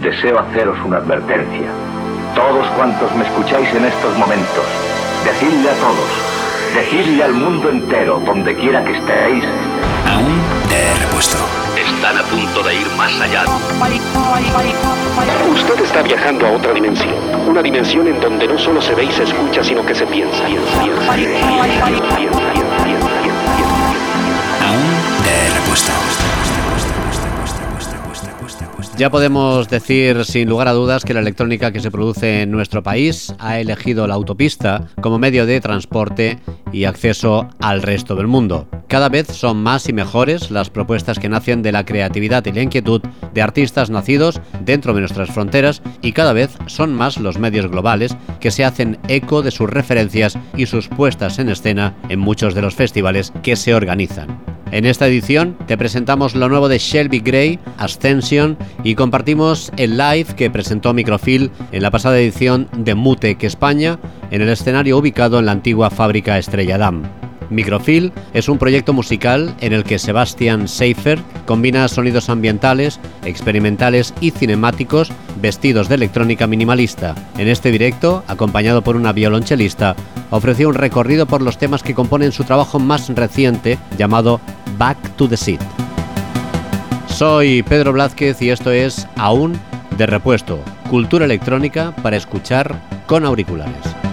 deseo haceros una advertencia. Todos cuantos me escucháis en estos momentos, decidle a todos, decidle al mundo entero, donde quiera que estéis. Aún te he repuesto. Están a punto de ir más allá. Usted está viajando a otra dimensión. Una dimensión en donde no solo se ve y se escucha, sino que se piensa. Aún te he repuesto. Ya podemos decir sin lugar a dudas que la electrónica que se produce en nuestro país ha elegido la autopista como medio de transporte y acceso al resto del mundo. Cada vez son más y mejores las propuestas que nacen de la creatividad y la inquietud de artistas nacidos dentro de nuestras fronteras y cada vez son más los medios globales que se hacen eco de sus referencias y sus puestas en escena en muchos de los festivales que se organizan. En esta edición te presentamos lo nuevo de Shelby Gray, Ascension, y compartimos el live que presentó Microfil en la pasada edición de Mutec España, en el escenario ubicado en la antigua fábrica Estrella Damm. Microfil es un proyecto musical en el que Sebastian Seifer combina sonidos ambientales, experimentales y cinemáticos vestidos de electrónica minimalista. En este directo, acompañado por una violonchelista, ofreció un recorrido por los temas que componen su trabajo más reciente llamado Back to the Seat. Soy Pedro Blázquez y esto es Aún de Repuesto, cultura electrónica para escuchar con auriculares.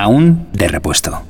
Aún de repuesto.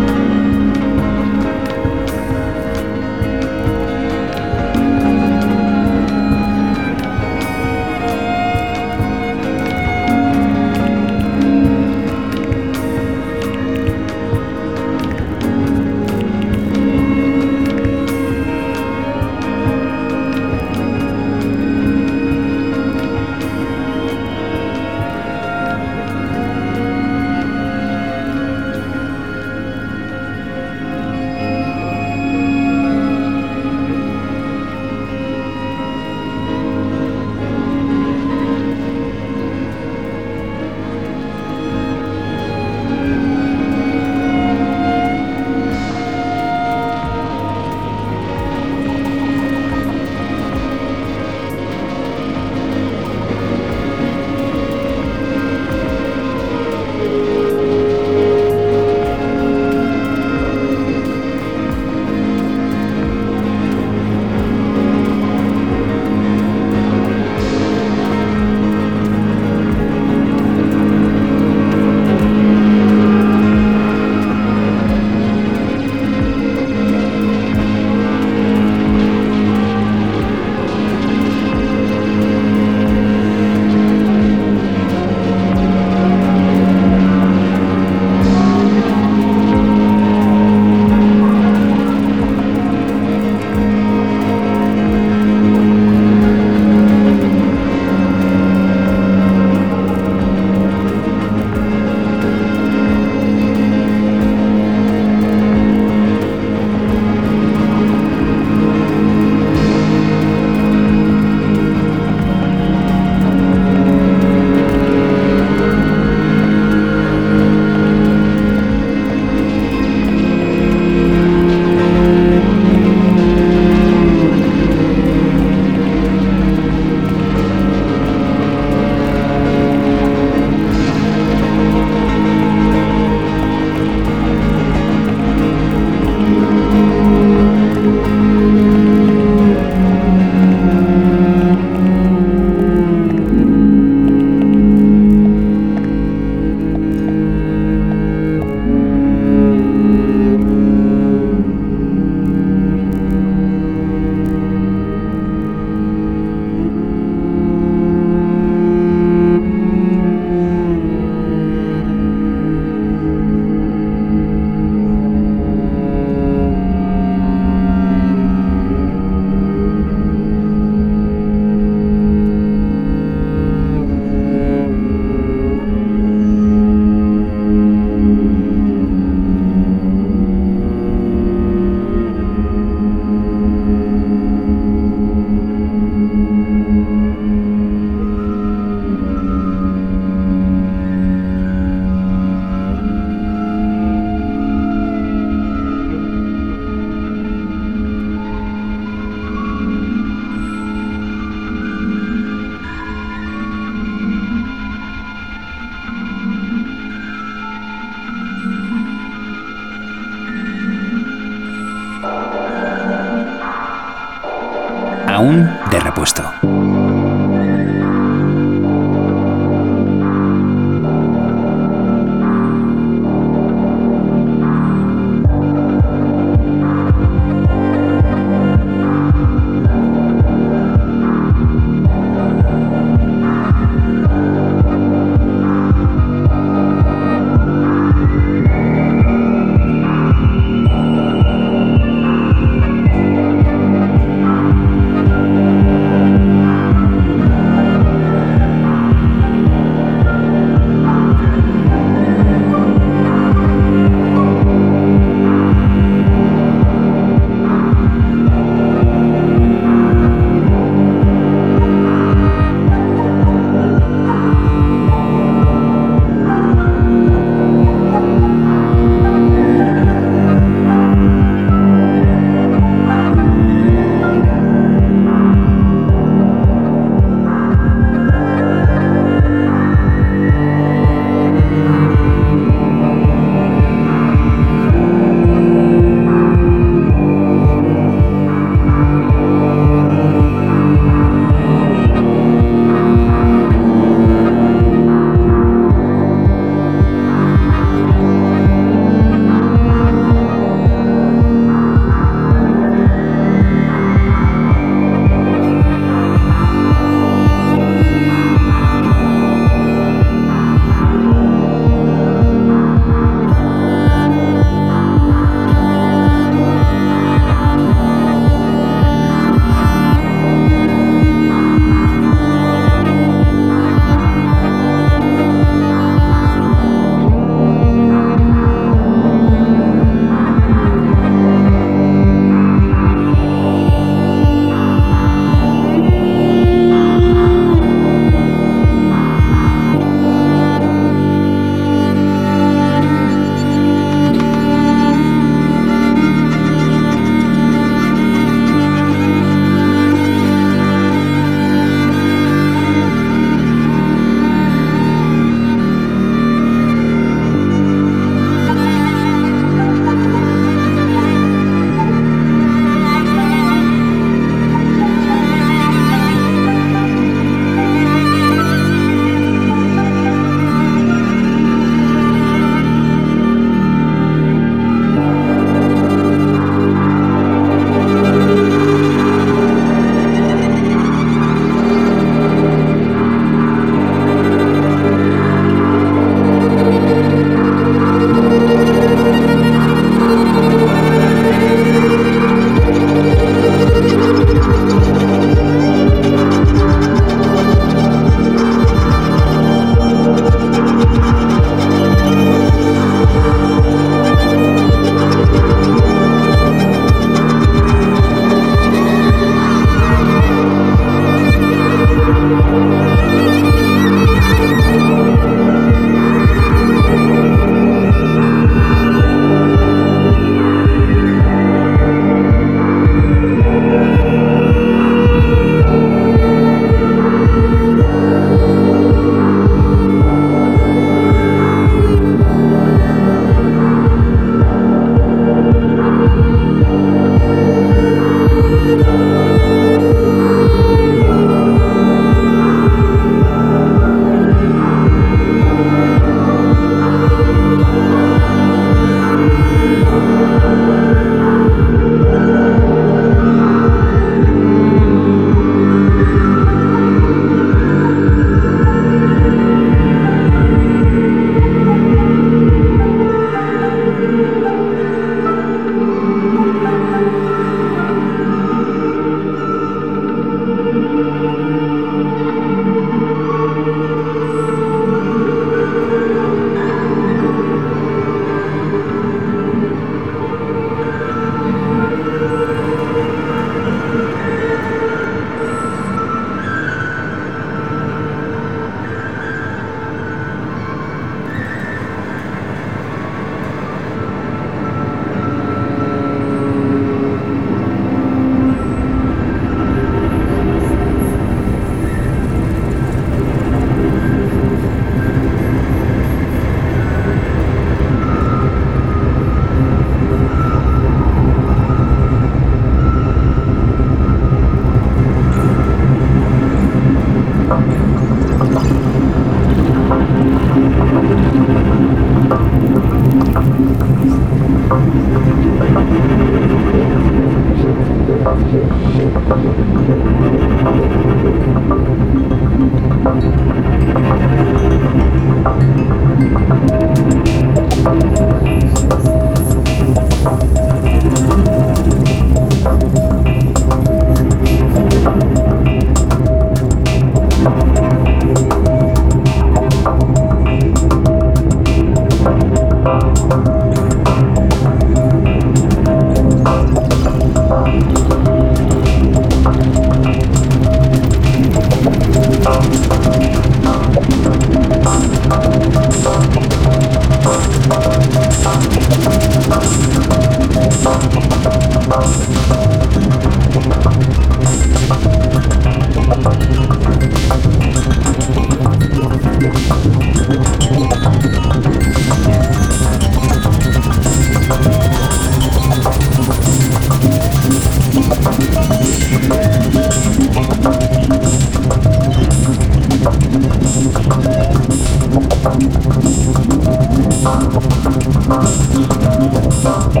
De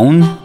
Down.